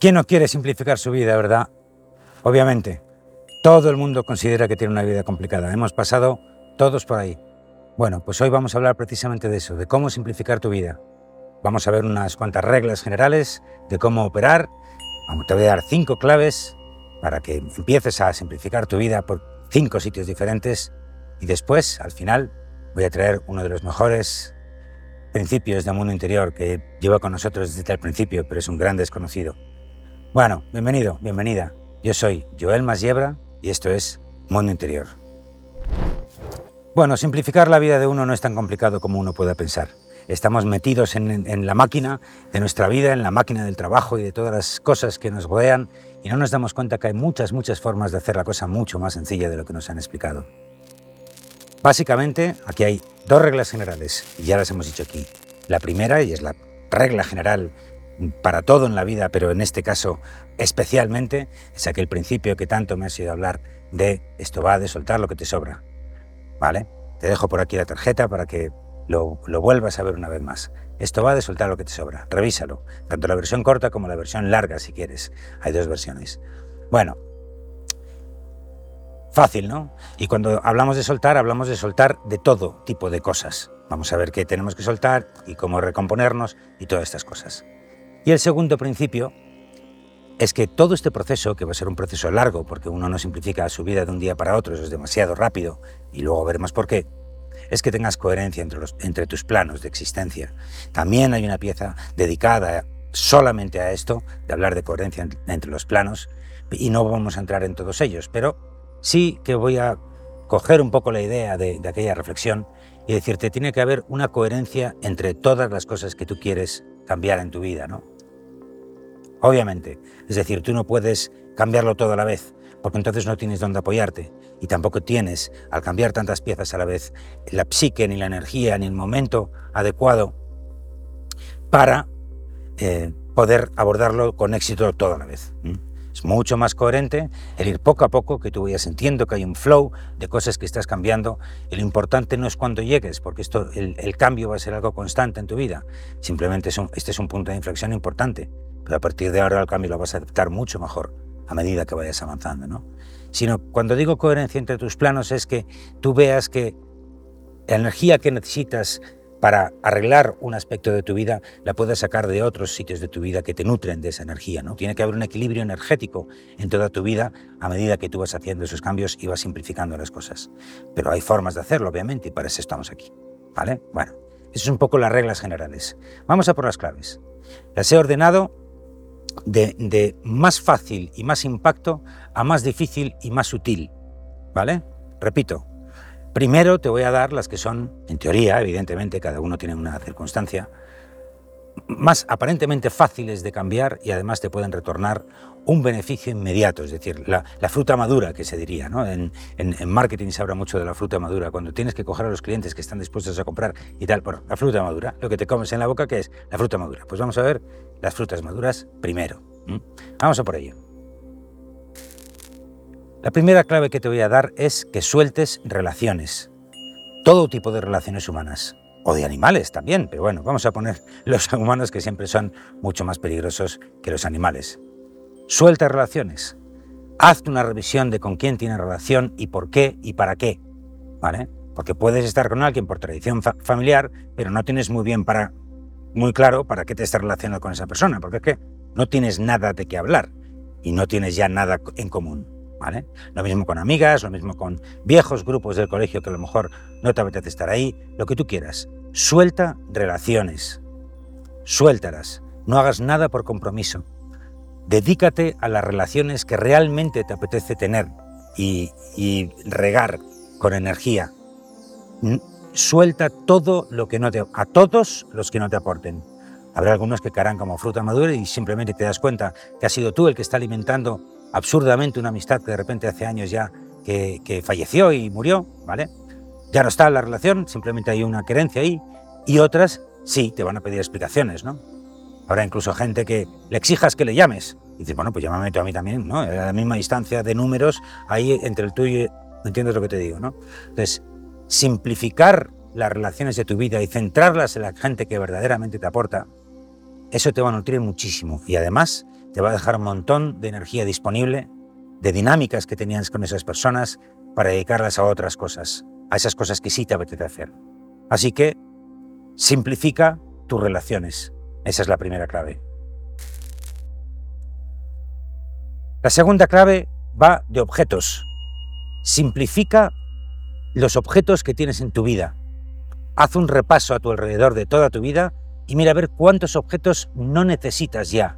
¿Quién no quiere simplificar su vida, verdad? Obviamente, todo el mundo considera que tiene una vida complicada. Hemos pasado todos por ahí. Bueno, pues hoy vamos a hablar precisamente de eso, de cómo simplificar tu vida. Vamos a ver unas cuantas reglas generales de cómo operar. Te voy a dar cinco claves para que empieces a simplificar tu vida por cinco sitios diferentes y después, al final, voy a traer uno de los mejores principios del mundo interior que lleva con nosotros desde el principio, pero es un gran desconocido. Bueno, bienvenido, bienvenida. Yo soy Joel Masiebra y esto es Mundo Interior. Bueno, simplificar la vida de uno no es tan complicado como uno pueda pensar. Estamos metidos en, la máquina de nuestra vida, en la máquina del trabajo y de todas las cosas que nos rodean y no nos damos cuenta que hay muchas, muchas formas de hacer la cosa mucho más sencilla de lo que nos han explicado. Básicamente, aquí hay dos reglas generales, y ya las hemos dicho aquí. La primera, y es la regla general para todo en la vida, pero en este caso especialmente, es aquel principio que tanto me ha sido hablar de esto va de soltar lo que te sobra. ¿Vale? Te dejo por aquí la tarjeta para que lo, lo, vuelvas a ver una vez más. Esto va de soltar lo que te sobra. Revísalo. Tanto la versión corta como la versión larga, si quieres. Hay dos versiones. Bueno, Fácil, ¿no? Y cuando hablamos de soltar, hablamos de soltar de todo tipo de cosas. Vamos a ver qué tenemos que soltar y cómo recomponernos y todas estas cosas. Y el segundo principio es que todo este proceso, que va a ser un proceso largo, porque uno no simplifica su vida de un día para otro, eso es demasiado rápido, y luego veremos por qué, es que tengas coherencia entre, los, entre tus planos de existencia. También hay una pieza dedicada solamente a esto, de hablar de coherencia entre los planos, y no vamos a entrar en todos ellos, pero sí que voy a coger un poco la idea de, aquella reflexión y decirte, tiene que haber una coherencia entre todas las cosas que tú quieres cambiar en tu vida, ¿no? Obviamente, es decir, tú no puedes cambiarlo todo a la vez, porque entonces no tienes dónde apoyarte y tampoco tienes, al cambiar tantas piezas a la vez, la psique, ni la energía, ni el momento adecuado para eh, poder abordarlo con éxito todo a la vez. Es mucho más coherente el ir poco a poco, que tú vayas sintiendo que hay un flow de cosas que estás cambiando. Y lo importante no es cuando llegues, porque esto, el, cambio va a ser algo constante en tu vida. Simplemente es este es un punto de inflexión importante. Pero a partir de ahora el cambio lo vas a aceptar mucho mejor a medida que vayas avanzando. ¿no? Sino cuando digo coherencia entre tus planos es que tú veas que la energía que necesitas para arreglar un aspecto de tu vida, la puedes sacar de otros sitios de tu vida que te nutren de esa energía. ¿no? Tiene que haber un equilibrio energético en toda tu vida a medida que tú vas haciendo esos cambios y vas simplificando las cosas. Pero hay formas de hacerlo, obviamente, y para eso estamos aquí. ¿Vale? Bueno, esas son un poco las reglas generales. Vamos a por las claves. Las he ordenado de, de más fácil y más impacto a más difícil y más sutil. ¿Vale? Repito, Primero te voy a dar las que son, en teoría, evidentemente, cada uno tiene una circunstancia, más aparentemente fáciles de cambiar y además te pueden retornar un beneficio inmediato, es decir, la, fruta madura que se diría. ¿no? En, marketing se habla mucho de la fruta madura, cuando tienes que coger a los clientes que están dispuestos a comprar y tal, por la fruta madura, lo que te comes en la boca, ¿qué es? La fruta madura. Pues vamos a ver las frutas maduras primero. Vamos a por ello. La primera clave que te voy a dar es que sueltes relaciones. Todo tipo de relaciones humanas. O de animales también, pero bueno, vamos a poner los humanos que siempre son mucho más peligrosos que los animales. Suelta relaciones. Hazte una revisión de con quién tienes relación y por qué y para qué. ¿Vale? Porque puedes estar con alguien por tradición familiar, pero no tienes muy bien para muy claro para qué te estás relacionando con esa persona, porque es que no tienes nada de qué hablar y no tienes ya nada en común. Lo mismo con amigas, lo mismo con viejos grupos del colegio que a lo mejor no te apetece estar ahí, lo que tú quieras. Suelta relaciones, suéltalas, no hagas nada por compromiso. Dedícate a las relaciones que realmente te apetece tener y, regar con energía. Suelta todo lo que no te, a todos los que no te aporten. Habrá algunos que caerán como fruta madura y simplemente te das cuenta que has sido tú el que está alimentando absurdamente una amistad que de repente hace años ya que, falleció y murió, ¿vale? Ya no está la relación, simplemente hay una querencia ahí, y otras sí te van a pedir explicaciones, ¿no? Habrá incluso gente que le exijas que le llames. Y dices, bueno, pues llámame tú a mí también, ¿no? A la misma distancia de números ahí entre el tuyo y... ¿Entiendes lo que te digo, no? Entonces, simplificar las relaciones de tu vida y centrarlas en la gente que verdaderamente te aporta, eso te va a nutrir muchísimo y además te va a dejar un montón de energía disponible, de dinámicas que tenías con esas personas para dedicarlas a otras cosas, a esas cosas que sí te apetece hacer. Así que simplifica tus relaciones. Esa es la primera clave. La segunda clave va de objetos. Simplifica los objetos que tienes en tu vida. Haz un repaso a tu alrededor de toda tu vida y mira a ver cuántos objetos no necesitas ya.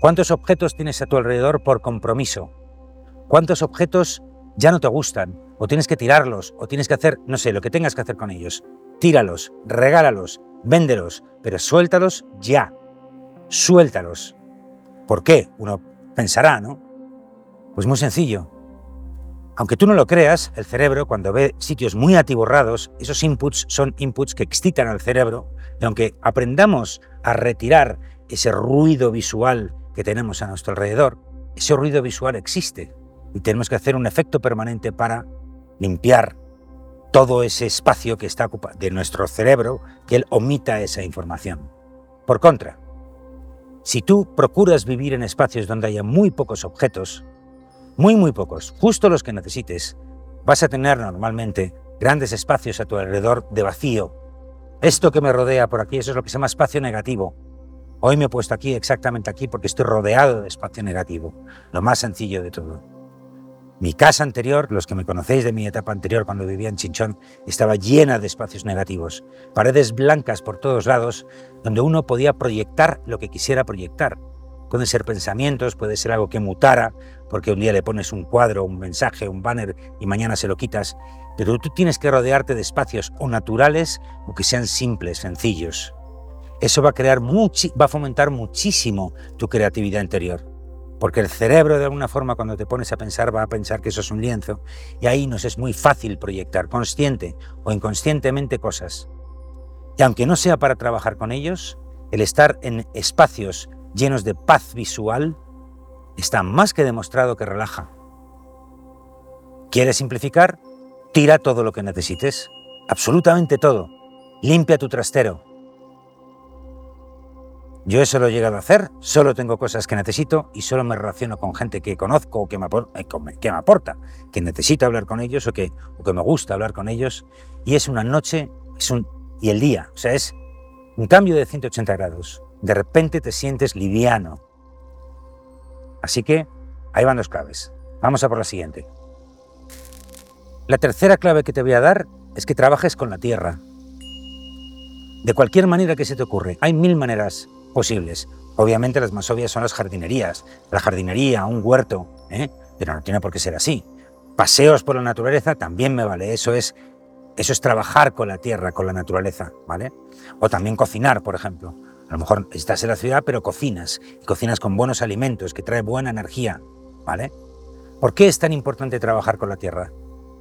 ¿Cuántos objetos tienes a tu alrededor por compromiso? ¿Cuántos objetos ya no te gustan? O tienes que tirarlos, o tienes que hacer, no sé, lo que tengas que hacer con ellos. Tíralos, regálalos, véndelos, pero suéltalos ya. Suéltalos. ¿Por qué? Uno pensará, ¿no? Pues muy sencillo. Aunque tú no lo creas, el cerebro, cuando ve sitios muy atiborrados, esos inputs son inputs que excitan al cerebro, y aunque aprendamos a retirar ese ruido visual tenemos a nuestro alrededor, ese ruido visual existe y tenemos que hacer un efecto permanente para limpiar todo ese espacio que está ocupado de nuestro cerebro, que él omita esa información. Por contra, si tú procuras vivir en espacios donde haya muy pocos objetos, muy muy pocos, justo los que necesites, vas a tener normalmente grandes espacios a tu alrededor de vacío. Esto que me rodea por aquí, eso es lo que se llama espacio negativo. Hoy me he puesto aquí, exactamente aquí, porque estoy rodeado de espacio negativo, lo más sencillo de todo. Mi casa anterior, los que me conocéis de mi etapa anterior cuando vivía en Chinchón, estaba llena de espacios negativos, paredes blancas por todos lados, donde uno podía proyectar lo que quisiera proyectar. Pueden ser pensamientos, puede ser algo que mutara, porque un día le pones un cuadro, un mensaje, un banner y mañana se lo quitas, pero tú tienes que rodearte de espacios o naturales o que sean simples, sencillos. Eso va a crear va a fomentar muchísimo tu creatividad interior. Porque el cerebro, de alguna forma, cuando te pones a pensar, va a pensar que eso es un lienzo, y ahí nos es muy fácil proyectar, consciente o inconscientemente, cosas. Y aunque no sea para trabajar con ellos, el estar en espacios llenos de paz visual está más que demostrado que relaja. ¿Quieres simplificar? Tira todo lo que necesites, absolutamente todo. Limpia tu trastero, yo eso lo he llegado a hacer, solo tengo cosas que necesito y solo me relaciono con gente que conozco o que me, eh, que me aporta, que necesito hablar con ellos o que, o que me gusta hablar con ellos. Y es una noche es un, y el día, o sea, es un cambio de 180 grados. De repente te sientes liviano. Así que ahí van dos claves. Vamos a por la siguiente. La tercera clave que te voy a dar es que trabajes con la tierra. De cualquier manera que se te ocurre. Hay mil maneras posibles. Obviamente las más obvias son las jardinerías, la jardinería, un huerto, ¿eh? pero no tiene por qué ser así. Paseos por la naturaleza también me vale, eso es, eso es trabajar con la tierra, con la naturaleza, ¿vale? O también cocinar, por ejemplo. A lo mejor estás en la ciudad, pero cocinas, y cocinas con buenos alimentos, que trae buena energía, ¿vale? ¿Por qué es tan importante trabajar con la tierra?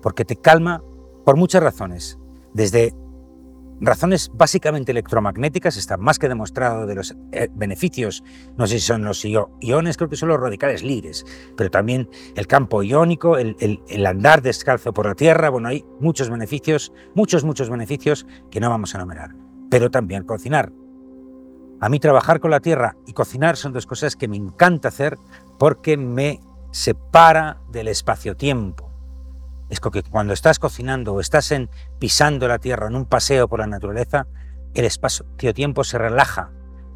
Porque te calma por muchas razones, desde razones básicamente electromagnéticas, está más que demostrado de los eh, beneficios, no sé si son los iones, creo que son los radicales libres, pero también el campo iónico, el, el, andar descalzo por la tierra, bueno, hay muchos beneficios, muchos, muchos beneficios que no vamos a enumerar, pero también cocinar. A mí trabajar con la tierra y cocinar son dos cosas que me encanta hacer porque me separa del espacio-tiempo es que cuando estás cocinando o estás pisando la tierra en un paseo por la naturaleza, el espacio-tiempo se relaja,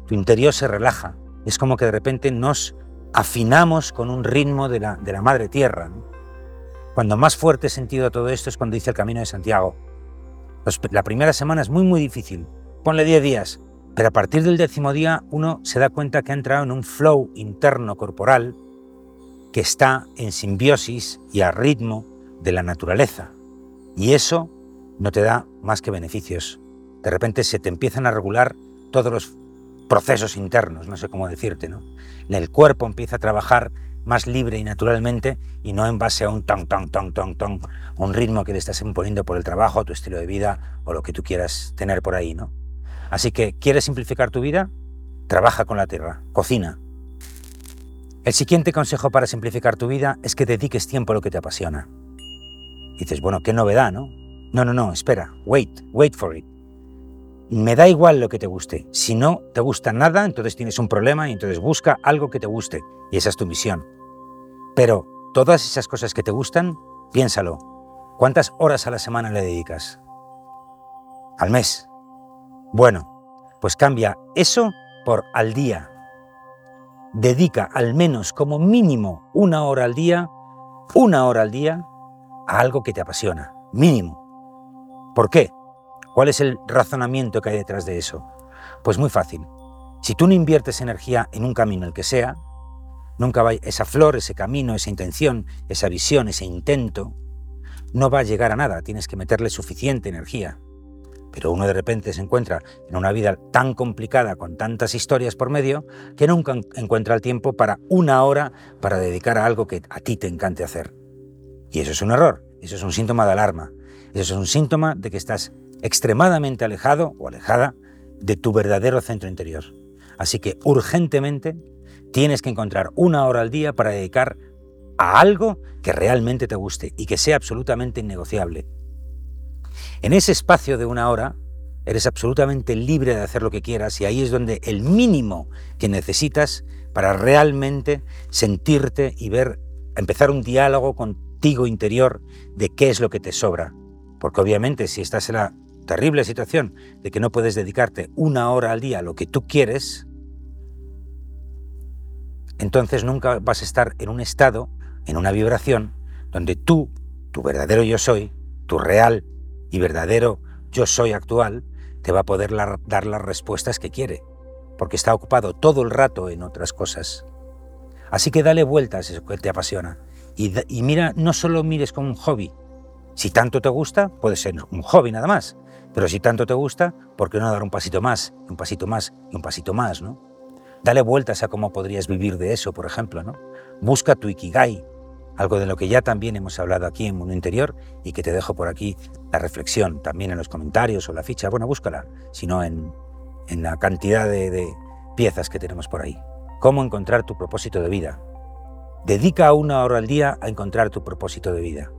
tu interior se relaja. Es como que de repente nos afinamos con un ritmo de la, madre tierra. Cuando más fuerte sentido todo esto es cuando hice el camino de Santiago. la primera semana es muy, muy difícil. Ponle 10 días. Pero a partir del décimo día uno se da cuenta que ha entrado en un flow interno corporal que está en simbiosis y a ritmo de la naturaleza. Y eso no te da más que beneficios. De repente se te empiezan a regular todos los procesos internos, no sé cómo decirte, ¿no? El cuerpo empieza a trabajar más libre y naturalmente y no en base a un ton, ton, ton, ton, ton, un ritmo que le estás imponiendo por el trabajo, tu estilo de vida o lo que tú quieras tener por ahí, ¿no? Así que, ¿quieres simplificar tu vida? Trabaja con la tierra, cocina. El siguiente consejo para simplificar tu vida es que dediques tiempo a lo que te apasiona dices, bueno, qué novedad, ¿no? No, no, no, espera, wait, wait for it. me da igual lo que te guste. Si no te gusta nada, entonces tienes un problema y entonces busca algo que te guste. Y esa es tu misión. Pero todas esas cosas que te gustan, piénsalo. ¿Cuántas horas a la semana le dedicas? Al mes. Bueno, pues cambia eso por al día. Dedica al menos como mínimo una hora al día, una hora al día, a algo que te apasiona. Mínimo. ¿Por qué? ¿Cuál es el razonamiento que hay detrás de eso? Pues muy fácil. Si tú no inviertes energía en un camino, el que sea, nunca va esa flor, ese camino, esa intención, esa visión, ese intento, no va a llegar a nada. Tienes que meterle suficiente energía. Pero uno de repente se encuentra en una vida tan complicada, con tantas historias por medio, que nunca encuentra el tiempo para una hora para dedicar a algo que a ti te encante hacer. Y eso es un error, eso es un síntoma de alarma, eso es un síntoma de que estás extremadamente alejado o alejada de tu verdadero centro interior. Así que urgentemente tienes que encontrar una hora al día para dedicar a algo que realmente te guste y que sea absolutamente innegociable. En ese espacio de una hora eres absolutamente libre de hacer lo que quieras y ahí es donde el mínimo que necesitas para realmente sentirte y ver, empezar un diálogo contigo interior de qué es lo que te sobra. Porque obviamente si estás en la terrible situación de que no puedes dedicarte una hora al día a lo que tú quieres, entonces nunca vas a estar en un estado, en una vibración, donde tú, tu verdadero yo soy, tu real y verdadero yo soy actual, te va a poder dar las respuestas que quiere, porque está ocupado todo el rato en otras cosas. Así que dale vueltas a eso que te apasiona. Y, mira, no solo mires como un hobby. Si tanto te gusta, puede ser un hobby nada más. Pero si tanto te gusta, ¿por qué no dar un pasito más, un pasito más y un pasito más, ¿no? Dale vueltas a cómo podrías vivir de eso, por ejemplo, ¿no? Busca tu ikigai, algo de lo que ya también hemos hablado aquí en Mundo Interior y que te dejo por aquí la reflexión también en los comentarios o la ficha. Bueno, búscala, sino en, en la cantidad de piezas que tenemos por ahí. Cómo encontrar tu propósito de vida. Dedica una hora al día a encontrar tu propósito de vida.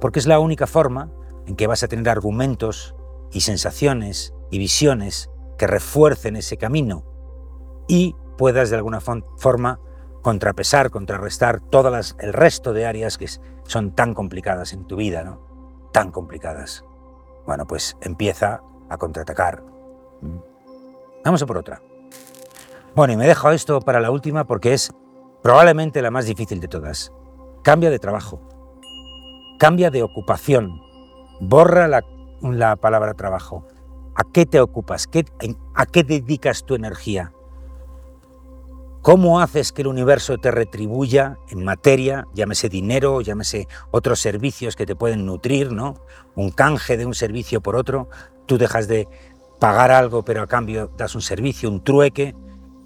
Porque es la única forma en que vas a tener argumentos y sensaciones y visiones que refuercen ese camino y puedas de alguna forma contrapesar, contrarrestar todas el resto de áreas que son tan complicadas en tu vida, ¿no? Tan complicadas. Bueno, pues empieza a contraatacar. ¿Mm? Vamos a por otra. Bueno, y me dejo esto para la última porque es probablemente la más difícil de todas. Cambia de trabajo. Cambia de ocupación. Borra la, palabra trabajo. ¿A qué te ocupas? ¿A qué dedicas tu energía? ¿Cómo haces que el universo te retribuya en materia, llámese dinero, llámese otros servicios que te pueden nutrir, ¿no? Un canje de un servicio por otro, tú dejas de pagar algo pero a cambio das un servicio, un trueque.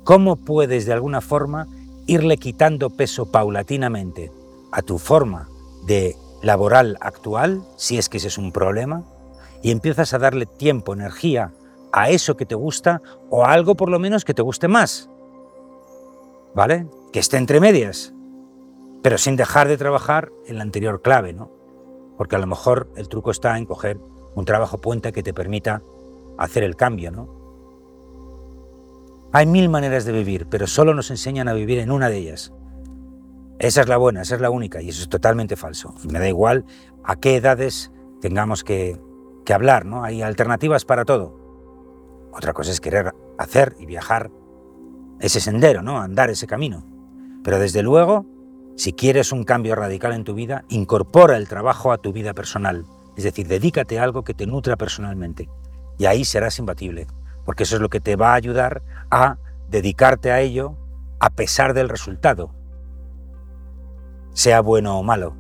¿Cómo puedes de alguna forma irle quitando peso paulatinamente a tu forma de laboral actual, si es que ese es un problema, y empiezas a darle tiempo, energía a eso que te gusta o a algo por lo menos que te guste más. ¿Vale? Que esté entre medias, pero sin dejar de trabajar en la anterior clave, ¿no? Porque a lo mejor el truco está en coger un trabajo puente que te permita hacer el cambio, ¿no? Hay mil maneras de vivir, pero solo nos enseñan a vivir en una de ellas. Esa es la buena, esa es la única y eso es totalmente falso. Me da igual a qué edades tengamos que, hablar, ¿no? Hay alternativas para todo. Otra cosa es querer hacer y viajar ese sendero, ¿no? Andar ese camino. Pero desde luego, si quieres un cambio radical en tu vida, incorpora el trabajo a tu vida personal. Es decir, dedícate a algo que te nutra personalmente. Y ahí serás imbatible, porque eso es lo que te va a ayudar a dedicarte a ello a pesar del resultado, sea bueno o malo.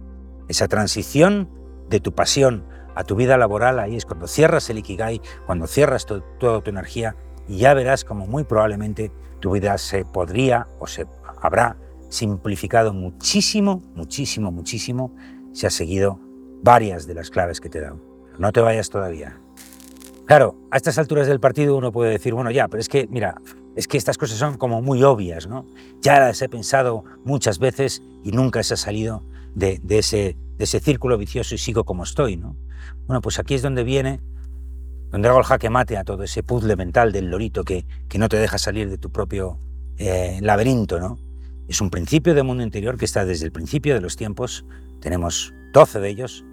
Esa transición de tu pasión a tu vida laboral, ahí es cuando cierras el Ikigai, cuando cierras toda tu energía y ya verás como muy probablemente tu vida se podría o se habrá simplificado muchísimo, muchísimo, muchísimo si has seguido varias de las claves que te he dado. No te vayas todavía. Claro, a estas alturas del partido uno puede decir, bueno, ya, pero es que, mira, es que estas cosas son como muy obvias, ¿no? Ya las he pensado muchas veces y nunca se ha salido de, ese, de ese círculo vicioso y sigo como estoy, ¿no? Bueno, pues aquí es donde viene donde hago el jaque mate a todo ese puzzle mental del lorito que, que no te deja salir de tu propio eh, laberinto, ¿no? Es un principio de mundo interior que está desde el principio de los tiempos, tenemos 12 de ellos,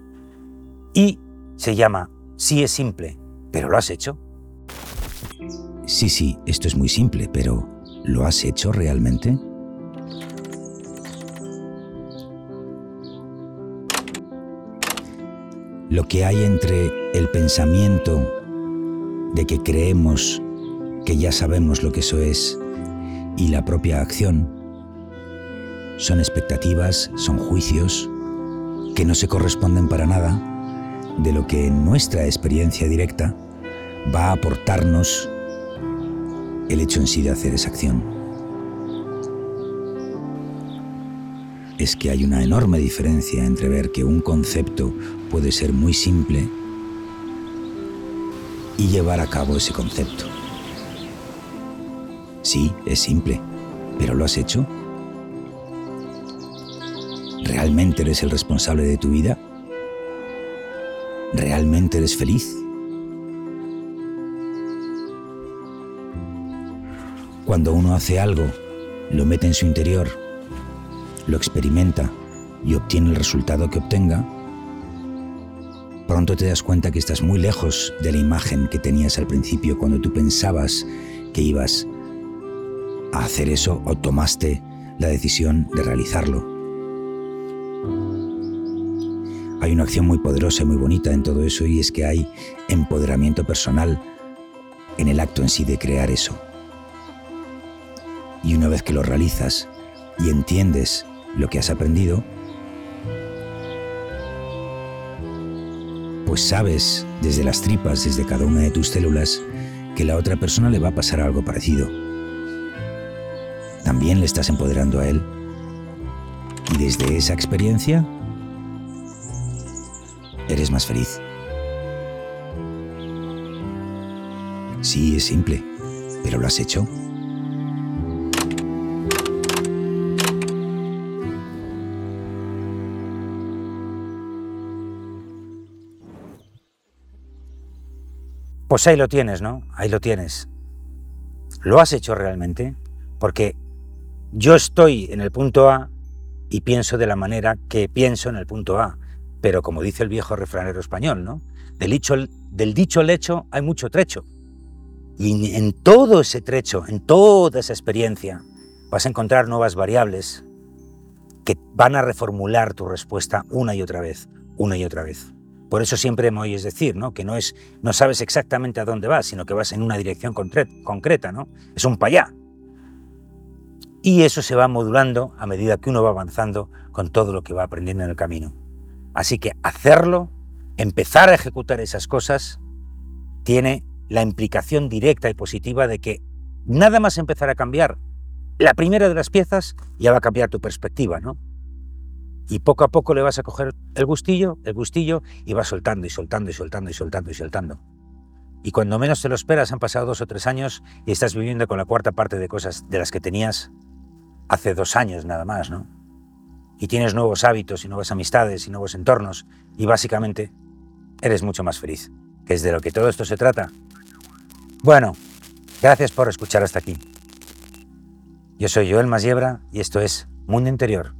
y se llama Sí es simple, pero ¿lo has hecho? Sí, sí, esto es muy simple, pero ¿lo has hecho realmente? Lo que hay entre el pensamiento de que creemos que ya sabemos lo que eso es y la propia acción son expectativas, son juicios que no se corresponden para nada de lo que en nuestra experiencia directa va a aportarnos el hecho en sí de hacer esa acción. Es que hay una enorme diferencia entre ver que un concepto puede ser muy simple y llevar a cabo ese concepto. Sí, es simple, pero ¿lo has hecho? ¿Realmente eres el responsable de tu vida? ¿Realmente eres feliz? Cuando uno hace algo, lo mete en su interior, lo experimenta y obtiene el resultado que obtenga, pronto te das cuenta que estás muy lejos de la imagen que tenías al principio cuando tú pensabas que ibas a hacer eso o tomaste la decisión de realizarlo. Hay una acción muy poderosa y muy bonita en todo eso y es que hay empoderamiento personal en el acto en sí de crear eso. Y una vez que lo realizas y entiendes lo que has aprendido, pues sabes desde las tripas, desde cada una de tus células, que la otra persona le va a pasar algo parecido. También le estás empoderando a él. Y desde esa experiencia, eres más feliz. Sí, es simple, pero ¿lo has hecho? Pues ahí lo tienes, ¿no? Ahí lo tienes. ¿Lo has hecho realmente? Porque yo estoy en el punto A y pienso de la manera que pienso en el punto A. Pero como dice el viejo refranero español, ¿no? Del dicho, del dicho al hecho hay mucho trecho. Y en todo ese trecho, en toda esa experiencia, vas a encontrar nuevas variables que van a reformular tu respuesta una y otra vez, una y otra vez. Por eso siempre me oyes decir, ¿no? Que no es, no sabes exactamente a dónde vas, sino que vas en una dirección concreta, ¿no? Es un payá. Y eso se va modulando a medida que uno va avanzando con todo lo que va aprendiendo en el camino. Así que hacerlo, empezar a ejecutar esas cosas, tiene la implicación directa y positiva de que nada más empezar a cambiar la primera de las piezas, ya va a cambiar tu perspectiva, ¿no? Y poco a poco le vas a coger el gustillo, el gustillo, y vas soltando y soltando y soltando y soltando y soltando. Y cuando menos te lo esperas, han pasado dos o tres años y estás viviendo con la cuarta parte de cosas de las que tenías hace dos años nada más, ¿no? Y tienes nuevos hábitos y nuevas amistades y nuevos entornos y básicamente eres mucho más feliz, que es de lo que todo esto se trata. Bueno, gracias por escuchar hasta aquí. Yo soy Joel Masiebra y esto es Mundo Interior.